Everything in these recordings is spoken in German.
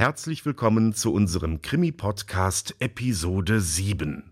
Herzlich willkommen zu unserem Krimi-Podcast Episode 7.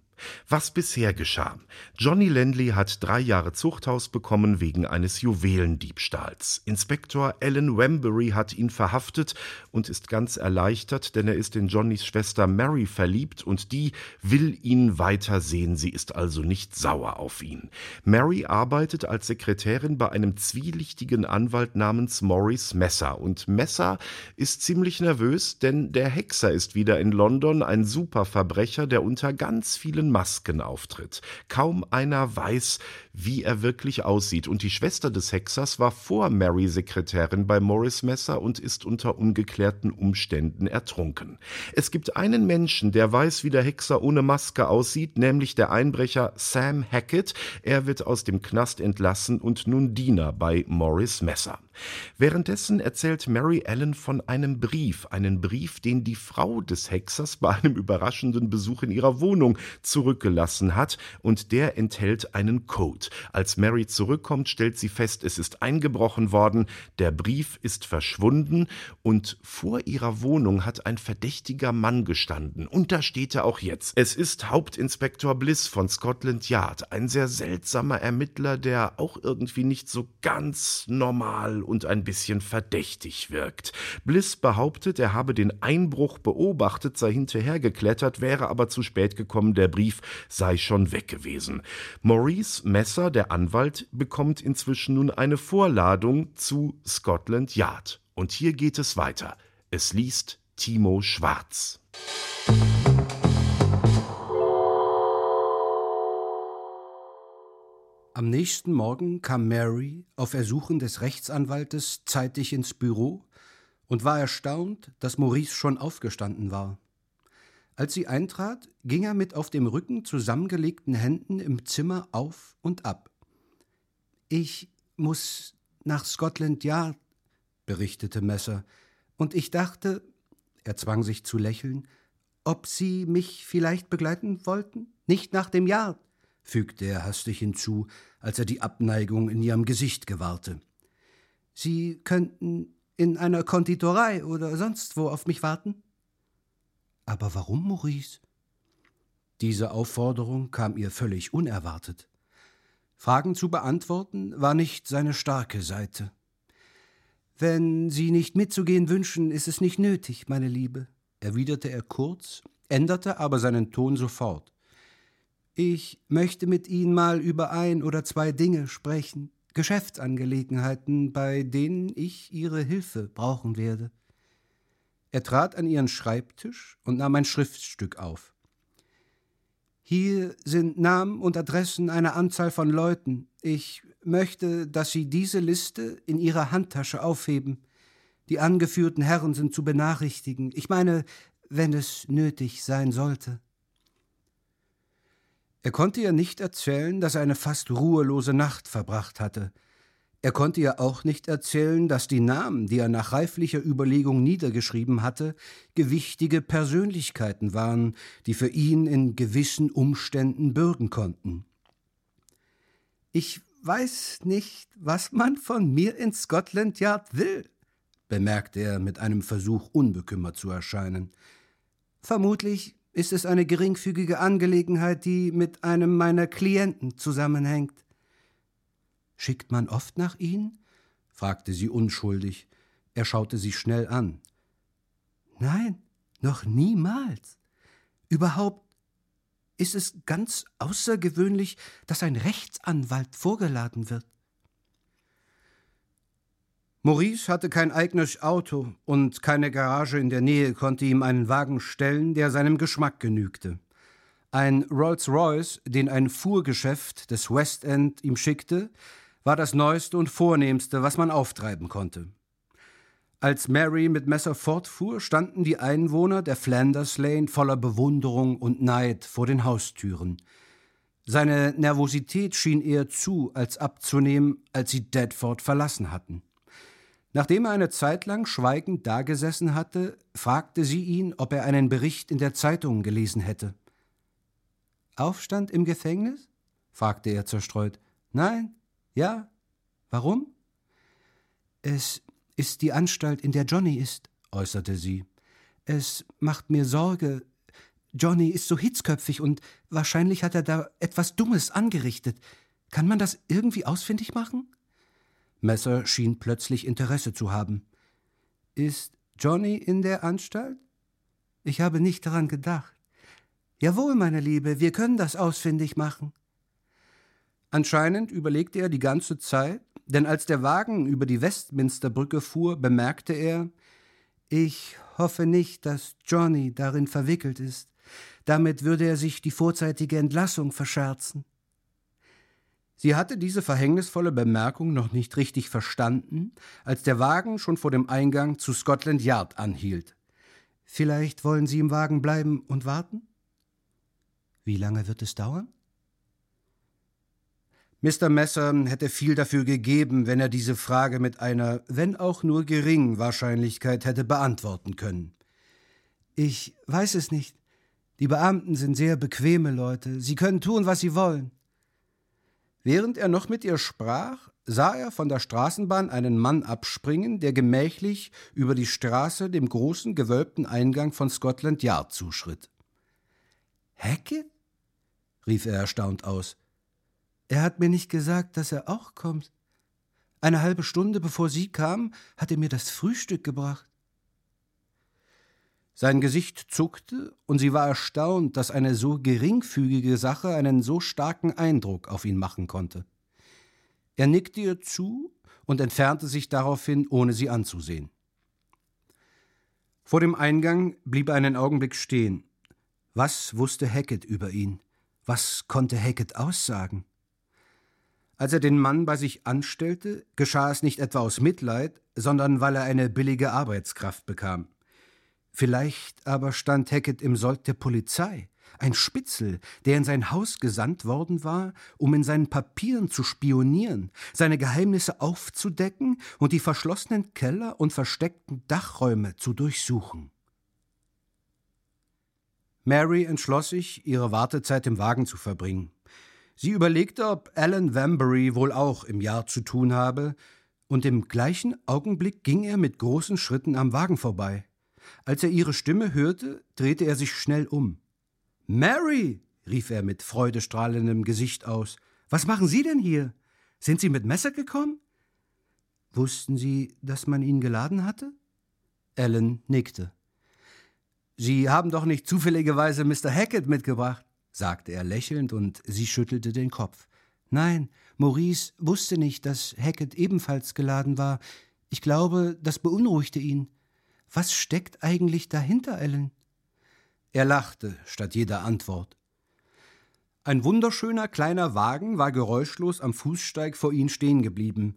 Was bisher geschah. Johnny Landley hat drei Jahre Zuchthaus bekommen wegen eines Juwelendiebstahls. Inspektor Alan Wembury hat ihn verhaftet und ist ganz erleichtert, denn er ist in Johnnys Schwester Mary verliebt und die will ihn weitersehen. Sie ist also nicht sauer auf ihn. Mary arbeitet als Sekretärin bei einem zwielichtigen Anwalt namens Maurice Messer und Messer ist ziemlich nervös, denn der Hexer ist wieder in London, ein Superverbrecher, der unter ganz vielen Masken auftritt. Kaum einer weiß, wie er wirklich aussieht. Und die Schwester des Hexers war vor Mary Sekretärin bei Morris Messer und ist unter ungeklärten Umständen ertrunken. Es gibt einen Menschen, der weiß, wie der Hexer ohne Maske aussieht, nämlich der Einbrecher Sam Hackett. Er wird aus dem Knast entlassen und nun Diener bei Morris Messer. Währenddessen erzählt Mary Ellen von einem Brief, einen Brief, den die Frau des Hexers bei einem überraschenden Besuch in ihrer Wohnung zurückgelassen hat, und der enthält einen Code. Als Mary zurückkommt, stellt sie fest, es ist eingebrochen worden, der Brief ist verschwunden und vor ihrer Wohnung hat ein verdächtiger Mann gestanden. Und da steht er auch jetzt. Es ist Hauptinspektor Bliss von Scotland Yard, ein sehr seltsamer Ermittler, der auch irgendwie nicht so ganz normal und ein bisschen verdächtig wirkt. Bliss behauptet, er habe den Einbruch beobachtet, sei hinterhergeklettert, wäre aber zu spät gekommen, der Brief sei schon weg gewesen. Maurice Messer der Anwalt, bekommt inzwischen nun eine Vorladung zu Scotland Yard. Und hier geht es weiter. Es liest Timo Schwarz. Am nächsten Morgen kam Mary auf Ersuchen des Rechtsanwaltes zeitig ins Büro und war erstaunt, dass Maurice schon aufgestanden war. Als sie eintrat, ging er mit auf dem Rücken zusammengelegten Händen im Zimmer auf und ab. Ich muss nach Scotland Yard, berichtete Messer, und ich dachte, er zwang sich zu lächeln, ob Sie mich vielleicht begleiten wollten? Nicht nach dem Yard, fügte er hastig hinzu, als er die Abneigung in ihrem Gesicht gewahrte. Sie könnten in einer Konditorei oder sonst wo auf mich warten? Aber warum, Maurice? Diese Aufforderung kam ihr völlig unerwartet. Fragen zu beantworten war nicht seine starke Seite. Wenn Sie nicht mitzugehen wünschen, ist es nicht nötig, meine Liebe, erwiderte er kurz, änderte aber seinen Ton sofort. Ich möchte mit Ihnen mal über ein oder zwei Dinge sprechen, Geschäftsangelegenheiten, bei denen ich Ihre Hilfe brauchen werde. Er trat an ihren Schreibtisch und nahm ein Schriftstück auf. Hier sind Namen und Adressen einer Anzahl von Leuten. Ich möchte, dass Sie diese Liste in Ihrer Handtasche aufheben. Die angeführten Herren sind zu benachrichtigen. Ich meine, wenn es nötig sein sollte. Er konnte ihr nicht erzählen, dass er eine fast ruhelose Nacht verbracht hatte. Er konnte ihr auch nicht erzählen, dass die Namen, die er nach reiflicher Überlegung niedergeschrieben hatte, gewichtige Persönlichkeiten waren, die für ihn in gewissen Umständen bürgen konnten. Ich weiß nicht, was man von mir in Scotland Yard will, bemerkte er mit einem Versuch, unbekümmert zu erscheinen. Vermutlich ist es eine geringfügige Angelegenheit, die mit einem meiner Klienten zusammenhängt. Schickt man oft nach Ihnen? fragte sie unschuldig. Er schaute sie schnell an. Nein, noch niemals. Überhaupt ist es ganz außergewöhnlich, dass ein Rechtsanwalt vorgeladen wird. Maurice hatte kein eigenes Auto und keine Garage in der Nähe konnte ihm einen Wagen stellen, der seinem Geschmack genügte. Ein Rolls-Royce, den ein Fuhrgeschäft des West End ihm schickte, war das Neueste und Vornehmste, was man auftreiben konnte. Als Mary mit Messer fortfuhr, standen die Einwohner der Flanders Lane voller Bewunderung und Neid vor den Haustüren. Seine Nervosität schien eher zu als abzunehmen, als sie Deadford verlassen hatten. Nachdem er eine Zeit lang schweigend dagesessen hatte, fragte sie ihn, ob er einen Bericht in der Zeitung gelesen hätte. Aufstand im Gefängnis? fragte er zerstreut. Nein? Ja? Warum? Es ist die Anstalt, in der Johnny ist, äußerte sie. Es macht mir Sorge. Johnny ist so hitzköpfig und wahrscheinlich hat er da etwas Dummes angerichtet. Kann man das irgendwie ausfindig machen? Messer schien plötzlich Interesse zu haben. Ist Johnny in der Anstalt? Ich habe nicht daran gedacht. Jawohl, meine Liebe, wir können das ausfindig machen. Anscheinend überlegte er die ganze Zeit, denn als der Wagen über die Westminsterbrücke fuhr, bemerkte er Ich hoffe nicht, dass Johnny darin verwickelt ist. Damit würde er sich die vorzeitige Entlassung verscherzen. Sie hatte diese verhängnisvolle Bemerkung noch nicht richtig verstanden, als der Wagen schon vor dem Eingang zu Scotland Yard anhielt. Vielleicht wollen Sie im Wagen bleiben und warten? Wie lange wird es dauern? Mr. Messer hätte viel dafür gegeben, wenn er diese Frage mit einer, wenn auch nur geringen Wahrscheinlichkeit hätte beantworten können. Ich weiß es nicht. Die Beamten sind sehr bequeme Leute. Sie können tun, was sie wollen. Während er noch mit ihr sprach, sah er von der Straßenbahn einen Mann abspringen, der gemächlich über die Straße dem großen gewölbten Eingang von Scotland Yard zuschritt. Hackett? rief er erstaunt aus. Er hat mir nicht gesagt, dass er auch kommt. Eine halbe Stunde bevor Sie kam, hat er mir das Frühstück gebracht. Sein Gesicht zuckte, und sie war erstaunt, dass eine so geringfügige Sache einen so starken Eindruck auf ihn machen konnte. Er nickte ihr zu und entfernte sich daraufhin, ohne sie anzusehen. Vor dem Eingang blieb er einen Augenblick stehen. Was wusste Hackett über ihn? Was konnte Hackett aussagen? Als er den Mann bei sich anstellte, geschah es nicht etwa aus Mitleid, sondern weil er eine billige Arbeitskraft bekam. Vielleicht aber stand Hackett im Sold der Polizei, ein Spitzel, der in sein Haus gesandt worden war, um in seinen Papieren zu spionieren, seine Geheimnisse aufzudecken und die verschlossenen Keller und versteckten Dachräume zu durchsuchen. Mary entschloss sich, ihre Wartezeit im Wagen zu verbringen. Sie überlegte, ob Alan Vanbury wohl auch im Jahr zu tun habe, und im gleichen Augenblick ging er mit großen Schritten am Wagen vorbei. Als er ihre Stimme hörte, drehte er sich schnell um. Mary, rief er mit freudestrahlendem Gesicht aus, was machen Sie denn hier? Sind Sie mit Messer gekommen? Wussten Sie, dass man ihn geladen hatte? Ellen nickte. Sie haben doch nicht zufälligerweise Mr. Hackett mitgebracht sagte er lächelnd, und sie schüttelte den Kopf. Nein, Maurice wusste nicht, dass Hackett ebenfalls geladen war. Ich glaube, das beunruhigte ihn. Was steckt eigentlich dahinter, Ellen? Er lachte statt jeder Antwort. Ein wunderschöner kleiner Wagen war geräuschlos am Fußsteig vor ihnen stehen geblieben.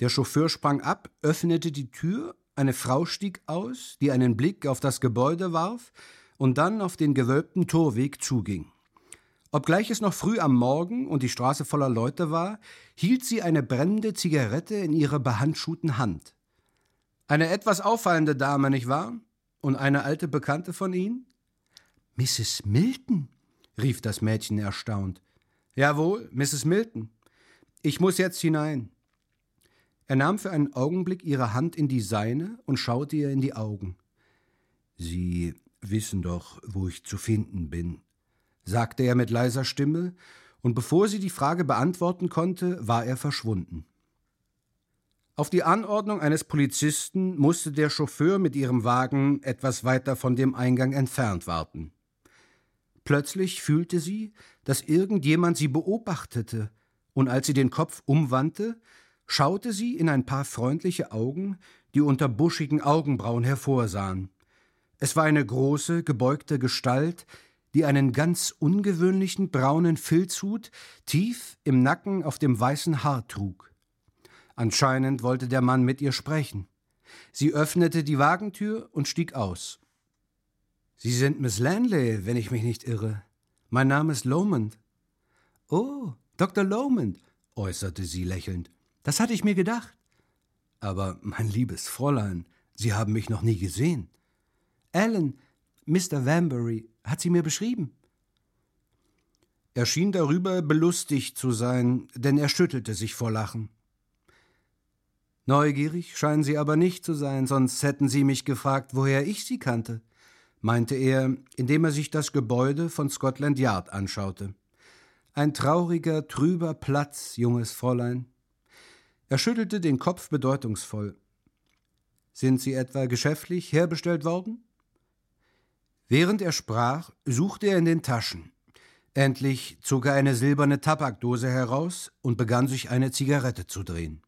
Der Chauffeur sprang ab, öffnete die Tür, eine Frau stieg aus, die einen Blick auf das Gebäude warf und dann auf den gewölbten Torweg zuging. Obgleich es noch früh am Morgen und die Straße voller Leute war, hielt sie eine brennende Zigarette in ihrer behandschuhten Hand. Eine etwas auffallende Dame, nicht wahr? Und eine alte Bekannte von Ihnen? Mrs. Milton? rief das Mädchen erstaunt. Jawohl, Mrs. Milton. Ich muss jetzt hinein. Er nahm für einen Augenblick ihre Hand in die seine und schaute ihr in die Augen. Sie wissen doch, wo ich zu finden bin, sagte er mit leiser Stimme, und bevor sie die Frage beantworten konnte, war er verschwunden. Auf die Anordnung eines Polizisten musste der Chauffeur mit ihrem Wagen etwas weiter von dem Eingang entfernt warten. Plötzlich fühlte sie, dass irgendjemand sie beobachtete, und als sie den Kopf umwandte, schaute sie in ein paar freundliche Augen, die unter buschigen Augenbrauen hervorsahen. Es war eine große, gebeugte Gestalt, die einen ganz ungewöhnlichen braunen Filzhut tief im Nacken auf dem weißen Haar trug. Anscheinend wollte der Mann mit ihr sprechen. Sie öffnete die Wagentür und stieg aus. Sie sind Miss Lanley, wenn ich mich nicht irre. Mein Name ist Lomond. Oh, Dr. Lomond, äußerte sie lächelnd. Das hatte ich mir gedacht. Aber, mein liebes Fräulein, Sie haben mich noch nie gesehen. Alan, Mr. Vanbury, hat sie mir beschrieben. Er schien darüber belustigt zu sein, denn er schüttelte sich vor Lachen. Neugierig scheinen Sie aber nicht zu sein, sonst hätten Sie mich gefragt, woher ich Sie kannte, meinte er, indem er sich das Gebäude von Scotland Yard anschaute. Ein trauriger, trüber Platz, junges Fräulein. Er schüttelte den Kopf bedeutungsvoll. Sind Sie etwa geschäftlich herbestellt worden? Während er sprach, suchte er in den Taschen. Endlich zog er eine silberne Tabakdose heraus und begann sich eine Zigarette zu drehen.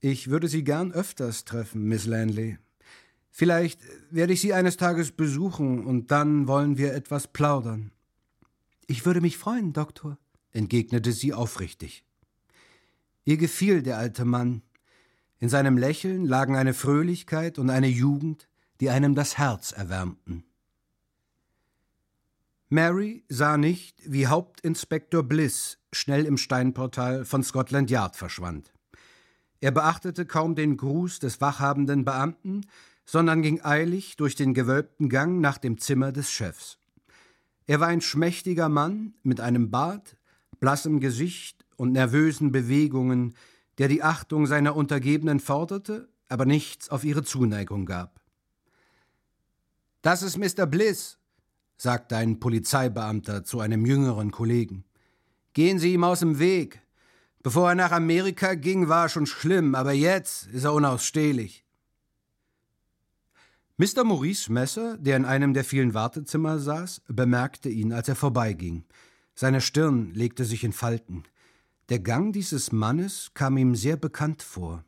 Ich würde Sie gern öfters treffen, Miss Lanley. Vielleicht werde ich Sie eines Tages besuchen und dann wollen wir etwas plaudern. Ich würde mich freuen, Doktor, entgegnete sie aufrichtig. Ihr gefiel der alte Mann. In seinem Lächeln lagen eine Fröhlichkeit und eine Jugend, die einem das Herz erwärmten. Mary sah nicht, wie Hauptinspektor Bliss schnell im Steinportal von Scotland Yard verschwand. Er beachtete kaum den Gruß des wachhabenden Beamten, sondern ging eilig durch den gewölbten Gang nach dem Zimmer des Chefs. Er war ein schmächtiger Mann mit einem Bart, blassem Gesicht und nervösen Bewegungen, der die Achtung seiner Untergebenen forderte, aber nichts auf ihre Zuneigung gab. Das ist Mr. Bliss, sagte ein Polizeibeamter zu einem jüngeren Kollegen. Gehen Sie ihm aus dem Weg. Bevor er nach Amerika ging, war er schon schlimm, aber jetzt ist er unausstehlich. Mr. Maurice Messer, der in einem der vielen Wartezimmer saß, bemerkte ihn, als er vorbeiging. Seine Stirn legte sich in Falten. Der Gang dieses Mannes kam ihm sehr bekannt vor.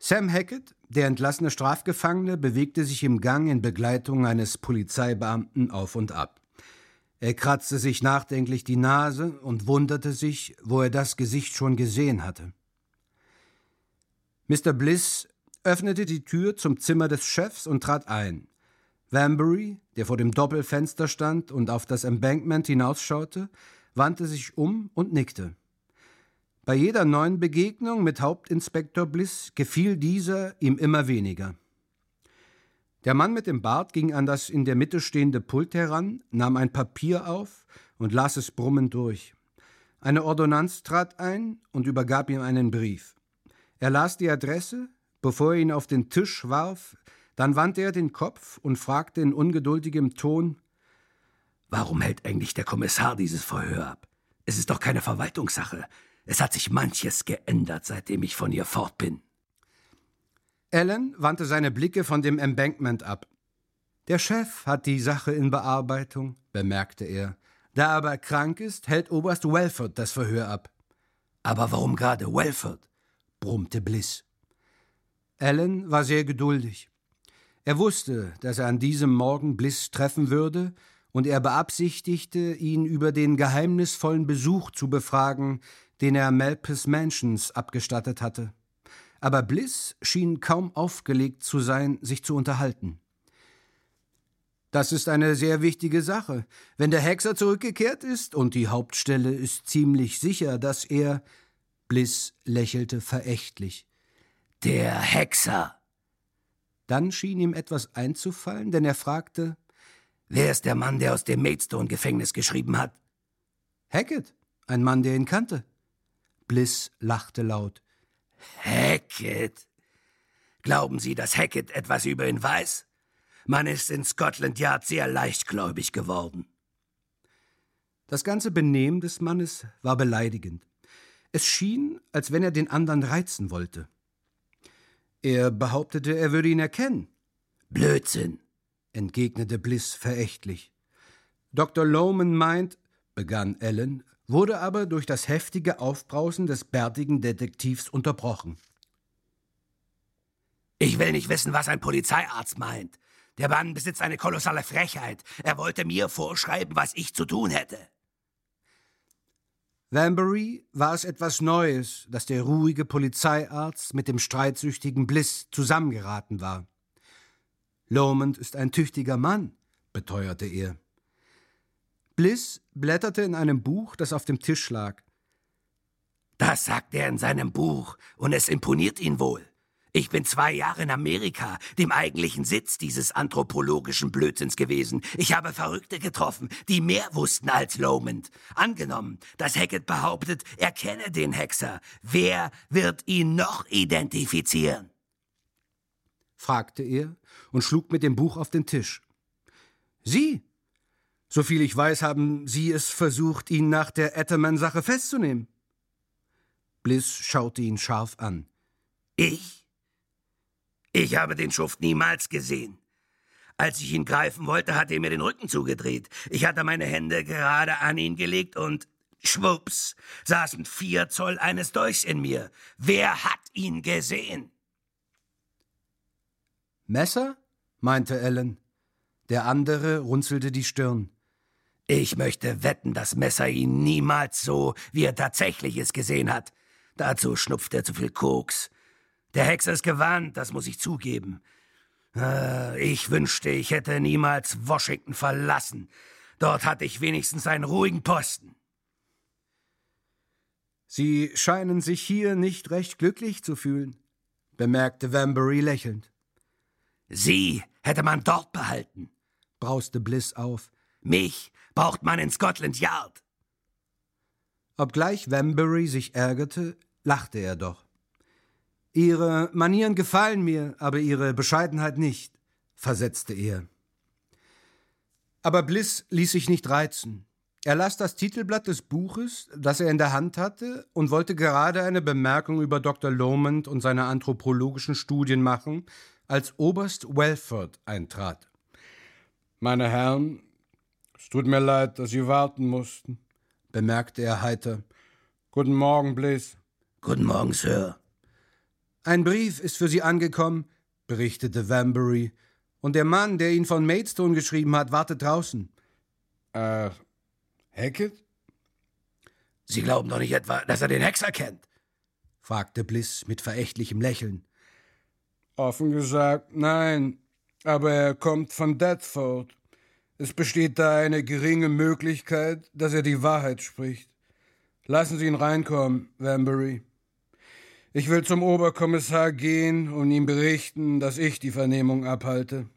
Sam Hackett, der entlassene Strafgefangene, bewegte sich im Gang in Begleitung eines Polizeibeamten auf und ab. Er kratzte sich nachdenklich die Nase und wunderte sich, wo er das Gesicht schon gesehen hatte. Mr. Bliss öffnete die Tür zum Zimmer des Chefs und trat ein. Vanbury, der vor dem Doppelfenster stand und auf das Embankment hinausschaute, wandte sich um und nickte. Bei jeder neuen Begegnung mit Hauptinspektor Bliss gefiel dieser ihm immer weniger. Der Mann mit dem Bart ging an das in der Mitte stehende Pult heran, nahm ein Papier auf und las es brummend durch. Eine Ordonnanz trat ein und übergab ihm einen Brief. Er las die Adresse, bevor er ihn auf den Tisch warf, dann wandte er den Kopf und fragte in ungeduldigem Ton Warum hält eigentlich der Kommissar dieses Verhör ab? Es ist doch keine Verwaltungssache. Es hat sich manches geändert, seitdem ich von ihr fort bin. Alan wandte seine Blicke von dem Embankment ab. Der Chef hat die Sache in Bearbeitung, bemerkte er. Da er aber krank ist, hält Oberst Welford das Verhör ab. Aber warum gerade Welford? brummte Bliss. Alan war sehr geduldig. Er wusste, dass er an diesem Morgen Bliss treffen würde und er beabsichtigte, ihn über den geheimnisvollen Besuch zu befragen, den er Malpus Mansions abgestattet hatte. Aber Bliss schien kaum aufgelegt zu sein, sich zu unterhalten. Das ist eine sehr wichtige Sache. Wenn der Hexer zurückgekehrt ist und die Hauptstelle ist ziemlich sicher, dass er. Bliss lächelte verächtlich. Der Hexer. Dann schien ihm etwas einzufallen, denn er fragte Wer ist der Mann, der aus dem Maidstone-Gefängnis geschrieben hat? Hackett, ein Mann, der ihn kannte. Bliss lachte laut. Hackett? Glauben Sie, dass Hackett etwas über ihn weiß? Man ist in Scotland Yard sehr leichtgläubig geworden. Das ganze Benehmen des Mannes war beleidigend. Es schien, als wenn er den anderen reizen wollte. Er behauptete, er würde ihn erkennen. Blödsinn entgegnete Bliss verächtlich. Dr. Lohman meint, begann Ellen, wurde aber durch das heftige Aufbrausen des bärtigen Detektivs unterbrochen. Ich will nicht wissen, was ein Polizeiarzt meint. Der Mann besitzt eine kolossale Frechheit. Er wollte mir vorschreiben, was ich zu tun hätte. Vanbury war es etwas Neues, dass der ruhige Polizeiarzt mit dem streitsüchtigen Bliss zusammengeraten war. Lomond ist ein tüchtiger Mann, beteuerte er. Bliss blätterte in einem Buch, das auf dem Tisch lag. Das sagt er in seinem Buch, und es imponiert ihn wohl. Ich bin zwei Jahre in Amerika, dem eigentlichen Sitz dieses anthropologischen Blödsinns gewesen. Ich habe Verrückte getroffen, die mehr wussten als Lomond. Angenommen, dass Hackett behauptet, er kenne den Hexer. Wer wird ihn noch identifizieren? fragte er und schlug mit dem Buch auf den Tisch. Sie? Soviel ich weiß, haben Sie es versucht, ihn nach der Etterman-Sache festzunehmen. Bliss schaute ihn scharf an. Ich? Ich habe den Schuft niemals gesehen. Als ich ihn greifen wollte, hat er mir den Rücken zugedreht. Ich hatte meine Hände gerade an ihn gelegt und schwupps saßen vier Zoll eines Dolchs in mir. Wer hat ihn gesehen? Messer? meinte Ellen. Der andere runzelte die Stirn. Ich möchte wetten, dass Messer ihn niemals so, wie er tatsächlich es gesehen hat. Dazu schnupft er zu viel Koks. Der Hexer ist gewarnt, das muss ich zugeben. Äh, ich wünschte, ich hätte niemals Washington verlassen. Dort hatte ich wenigstens einen ruhigen Posten. Sie scheinen sich hier nicht recht glücklich zu fühlen, bemerkte Vanbury lächelnd. Sie hätte man dort behalten, brauste Bliss auf. Mich braucht man in Scotland Yard. Obgleich Vanbury sich ärgerte, lachte er doch. Ihre Manieren gefallen mir, aber Ihre Bescheidenheit nicht, versetzte er. Aber Bliss ließ sich nicht reizen. Er las das Titelblatt des Buches, das er in der Hand hatte, und wollte gerade eine Bemerkung über Dr. Lomond und seine anthropologischen Studien machen, als Oberst Welford eintrat. Meine Herren, es tut mir leid, dass Sie warten mussten, bemerkte er heiter. Guten Morgen, Bliss. Guten Morgen, Sir. Ein Brief ist für Sie angekommen, berichtete Vanbury, und der Mann, der ihn von Maidstone geschrieben hat, wartet draußen. Äh, Hackett? Sie glauben doch nicht etwa, dass er den Hexer kennt? fragte Bliss mit verächtlichem Lächeln. Offen gesagt, nein, aber er kommt von Deptford. Es besteht da eine geringe Möglichkeit, dass er die Wahrheit spricht. Lassen Sie ihn reinkommen, Vanbury. Ich will zum Oberkommissar gehen und ihm berichten, dass ich die Vernehmung abhalte.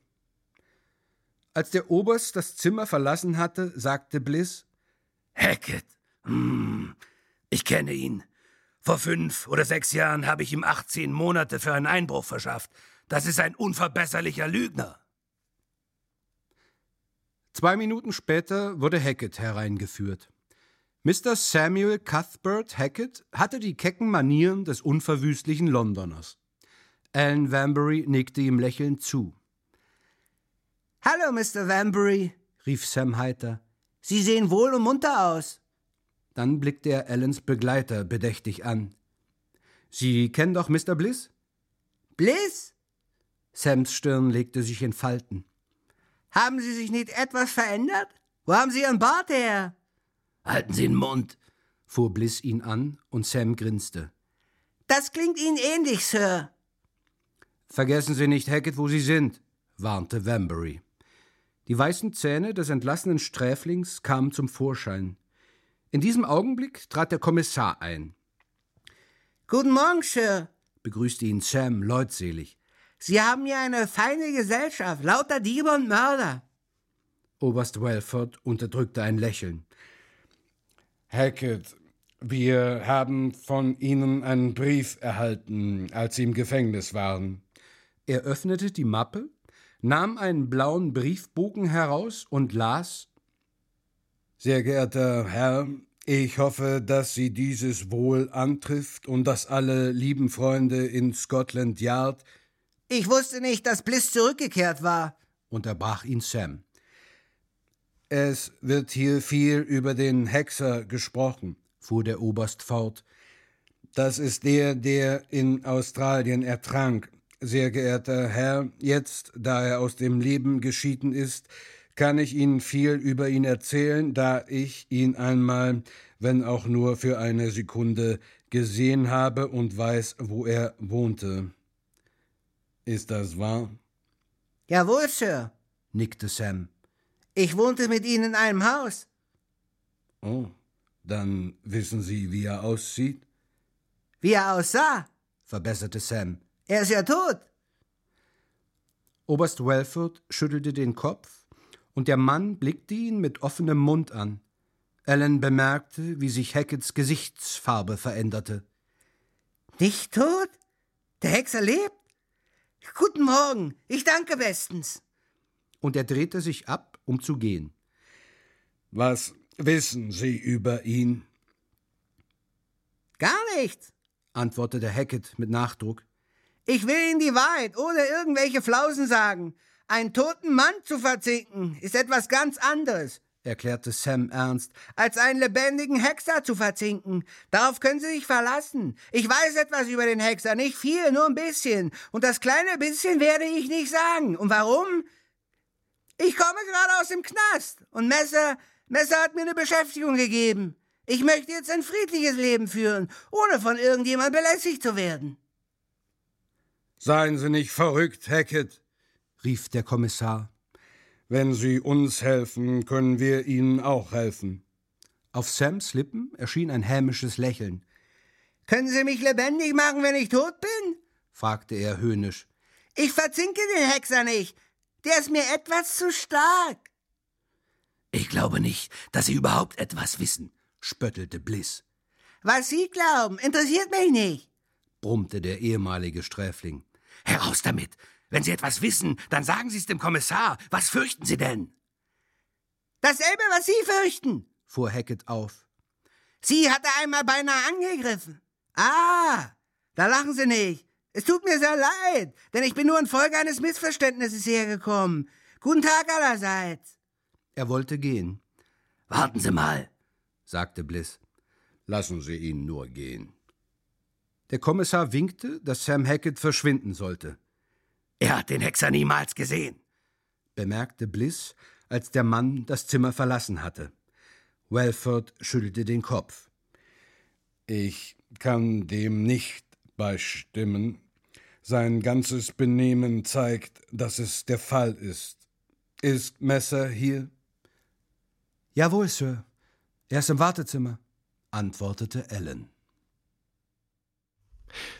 Als der Oberst das Zimmer verlassen hatte, sagte Bliss Hackett. Hm, ich kenne ihn. Vor fünf oder sechs Jahren habe ich ihm 18 Monate für einen Einbruch verschafft. Das ist ein unverbesserlicher Lügner. Zwei Minuten später wurde Hackett hereingeführt. Mr. Samuel Cuthbert Hackett hatte die kecken Manieren des unverwüstlichen Londoners. Alan Vanbury nickte ihm lächelnd zu. Hallo, Mr. Vanbury, rief Sam heiter. Sie sehen wohl und munter aus. Dann blickte er Allens Begleiter bedächtig an. Sie kennen doch Mr. Bliss? Bliss? Sams Stirn legte sich in Falten. Haben Sie sich nicht etwas verändert? Wo haben Sie Ihren Bart her? Halten Sie den Mund, fuhr Bliss ihn an, und Sam grinste. Das klingt Ihnen ähnlich, Sir. Vergessen Sie nicht, Hackett, wo Sie sind, warnte Vanbury. Die weißen Zähne des entlassenen Sträflings kamen zum Vorschein. In diesem Augenblick trat der Kommissar ein. Guten Morgen, Sir, begrüßte ihn Sam leutselig. Sie haben hier eine feine Gesellschaft, lauter Diebe und Mörder. Oberst Welford unterdrückte ein Lächeln. Hackett, wir haben von Ihnen einen Brief erhalten, als Sie im Gefängnis waren. Er öffnete die Mappe, nahm einen blauen Briefbogen heraus und las Sehr geehrter Herr, ich hoffe, dass Sie dieses wohl antrifft und dass alle lieben Freunde in Scotland Yard Ich wusste nicht, dass Bliss zurückgekehrt war, unterbrach ihn Sam. Es wird hier viel über den Hexer gesprochen, fuhr der Oberst fort. Das ist der, der in Australien ertrank. Sehr geehrter Herr, jetzt, da er aus dem Leben geschieden ist, kann ich Ihnen viel über ihn erzählen, da ich ihn einmal, wenn auch nur für eine Sekunde, gesehen habe und weiß, wo er wohnte. Ist das wahr? Jawohl, Sir, nickte Sam. Ich wohnte mit Ihnen in einem Haus. Oh, dann wissen Sie, wie er aussieht? Wie er aussah, verbesserte Sam. Er ist ja tot. Oberst Welford schüttelte den Kopf, und der Mann blickte ihn mit offenem Mund an. Ellen bemerkte, wie sich Hacketts Gesichtsfarbe veränderte. Nicht tot? Der Hexer lebt? Guten Morgen, ich danke bestens. Und er drehte sich ab, um zu gehen. Was wissen Sie über ihn? Gar nichts, antwortete Hackett mit Nachdruck. Ich will Ihnen die Wahrheit ohne irgendwelche Flausen sagen. Einen toten Mann zu verzinken ist etwas ganz anderes, erklärte Sam ernst, als einen lebendigen Hexer zu verzinken. Darauf können Sie sich verlassen. Ich weiß etwas über den Hexer, nicht viel, nur ein bisschen. Und das kleine bisschen werde ich nicht sagen. Und warum? Ich komme gerade aus dem Knast und Messer, Messer hat mir eine Beschäftigung gegeben. Ich möchte jetzt ein friedliches Leben führen, ohne von irgendjemand belästigt zu werden. Seien Sie nicht verrückt, Hackett, rief der Kommissar. Wenn Sie uns helfen, können wir Ihnen auch helfen. Auf Sams Lippen erschien ein hämisches Lächeln. Können Sie mich lebendig machen, wenn ich tot bin? fragte er höhnisch. Ich verzinke den Hexer nicht. Der ist mir etwas zu stark. Ich glaube nicht, dass Sie überhaupt etwas wissen, spöttelte Bliss. Was Sie glauben, interessiert mich nicht, brummte der ehemalige Sträfling. Heraus damit! Wenn Sie etwas wissen, dann sagen Sie es dem Kommissar. Was fürchten Sie denn? Dasselbe, was Sie fürchten, fuhr Hackett auf. Sie hatte einmal beinahe angegriffen. Ah, da lachen Sie nicht. Es tut mir sehr leid, denn ich bin nur infolge eines Missverständnisses hergekommen. Guten Tag allerseits. Er wollte gehen. Warten Sie mal, sagte Bliss. Lassen Sie ihn nur gehen. Der Kommissar winkte, dass Sam Hackett verschwinden sollte. Er hat den Hexer niemals gesehen, bemerkte Bliss, als der Mann das Zimmer verlassen hatte. Welford schüttelte den Kopf. Ich kann dem nicht beistimmen. Sein ganzes Benehmen zeigt, dass es der Fall ist. Ist Messer hier? Jawohl, Sir. Er ist im Wartezimmer, antwortete Ellen.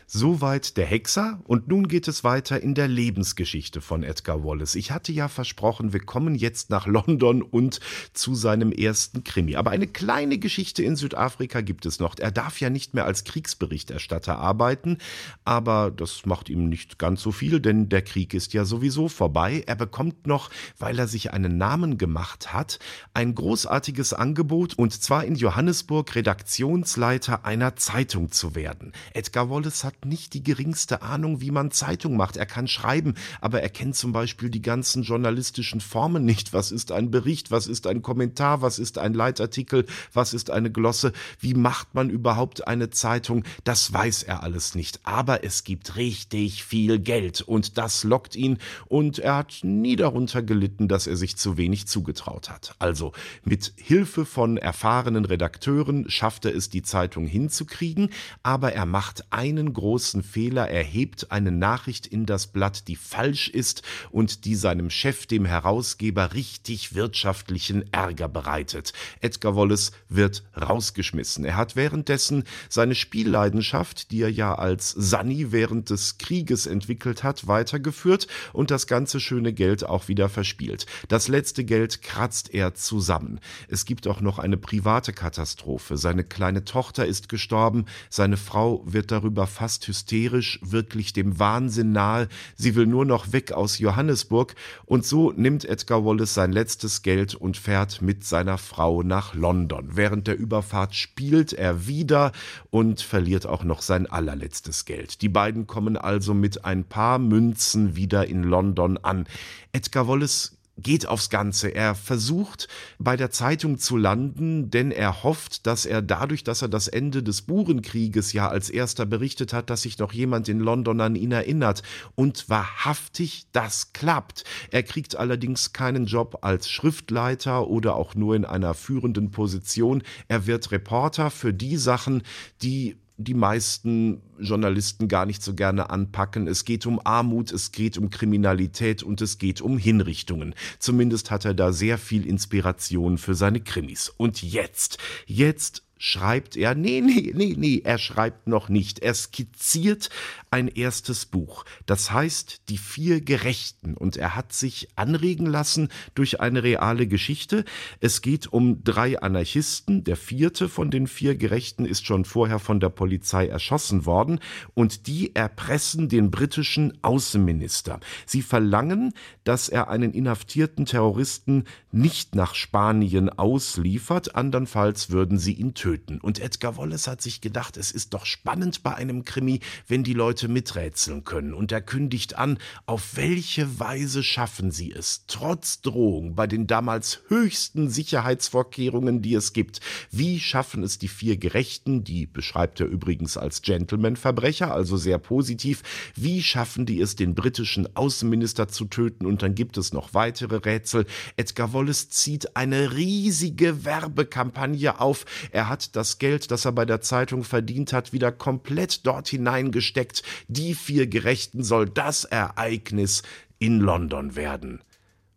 Soweit der Hexer und nun geht es weiter in der Lebensgeschichte von Edgar Wallace. Ich hatte ja versprochen, wir kommen jetzt nach London und zu seinem ersten Krimi. Aber eine kleine Geschichte in Südafrika gibt es noch. Er darf ja nicht mehr als Kriegsberichterstatter arbeiten, aber das macht ihm nicht ganz so viel, denn der Krieg ist ja sowieso vorbei. Er bekommt noch, weil er sich einen Namen gemacht hat, ein großartiges Angebot und zwar in Johannesburg Redaktionsleiter einer Zeitung zu werden. Edgar Wallace Wallace hat nicht die geringste Ahnung, wie man Zeitung macht. Er kann schreiben, aber er kennt zum Beispiel die ganzen journalistischen Formen nicht. Was ist ein Bericht? Was ist ein Kommentar? Was ist ein Leitartikel? Was ist eine Glosse? Wie macht man überhaupt eine Zeitung? Das weiß er alles nicht. Aber es gibt richtig viel Geld und das lockt ihn und er hat nie darunter gelitten, dass er sich zu wenig zugetraut hat. Also mit Hilfe von erfahrenen Redakteuren schafft er es, die Zeitung hinzukriegen, aber er macht ein einen großen Fehler, er hebt eine Nachricht in das Blatt, die falsch ist und die seinem Chef, dem Herausgeber, richtig wirtschaftlichen Ärger bereitet. Edgar Wallace wird rausgeschmissen. Er hat währenddessen seine Spielleidenschaft, die er ja als Sunny während des Krieges entwickelt hat, weitergeführt und das ganze schöne Geld auch wieder verspielt. Das letzte Geld kratzt er zusammen. Es gibt auch noch eine private Katastrophe. Seine kleine Tochter ist gestorben, seine Frau wird darüber fast hysterisch, wirklich dem Wahnsinn nahe. Sie will nur noch weg aus Johannesburg und so nimmt Edgar Wallace sein letztes Geld und fährt mit seiner Frau nach London. Während der Überfahrt spielt er wieder und verliert auch noch sein allerletztes Geld. Die beiden kommen also mit ein paar Münzen wieder in London an. Edgar Wallace geht aufs Ganze. Er versucht bei der Zeitung zu landen, denn er hofft, dass er dadurch, dass er das Ende des Burenkrieges ja als erster berichtet hat, dass sich noch jemand in London an ihn erinnert. Und wahrhaftig, das klappt. Er kriegt allerdings keinen Job als Schriftleiter oder auch nur in einer führenden Position. Er wird Reporter für die Sachen, die die meisten Journalisten gar nicht so gerne anpacken. Es geht um Armut, es geht um Kriminalität und es geht um Hinrichtungen. Zumindest hat er da sehr viel Inspiration für seine Krimis. Und jetzt, jetzt schreibt er, nee, nee, nee, nee, er schreibt noch nicht. Er skizziert ein erstes Buch. Das heißt Die vier Gerechten. Und er hat sich anregen lassen durch eine reale Geschichte. Es geht um drei Anarchisten. Der vierte von den vier Gerechten ist schon vorher von der Polizei erschossen worden. Und die erpressen den britischen Außenminister. Sie verlangen, dass er einen inhaftierten Terroristen nicht nach Spanien ausliefert. Andernfalls würden sie ihn töten töten. Und Edgar Wallace hat sich gedacht, es ist doch spannend bei einem Krimi, wenn die Leute miträtseln können. Und er kündigt an, auf welche Weise schaffen sie es, trotz Drohung, bei den damals höchsten Sicherheitsvorkehrungen, die es gibt, wie schaffen es die vier Gerechten, die beschreibt er übrigens als Gentleman-Verbrecher, also sehr positiv, wie schaffen die es, den britischen Außenminister zu töten? Und dann gibt es noch weitere Rätsel. Edgar Wallace zieht eine riesige Werbekampagne auf. Er hat das Geld, das er bei der Zeitung verdient hat, wieder komplett dort hineingesteckt. Die vier Gerechten soll das Ereignis in London werden.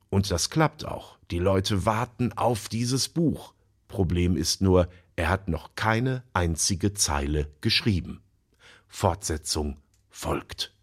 Und das klappt auch. Die Leute warten auf dieses Buch. Problem ist nur, er hat noch keine einzige Zeile geschrieben. Fortsetzung folgt.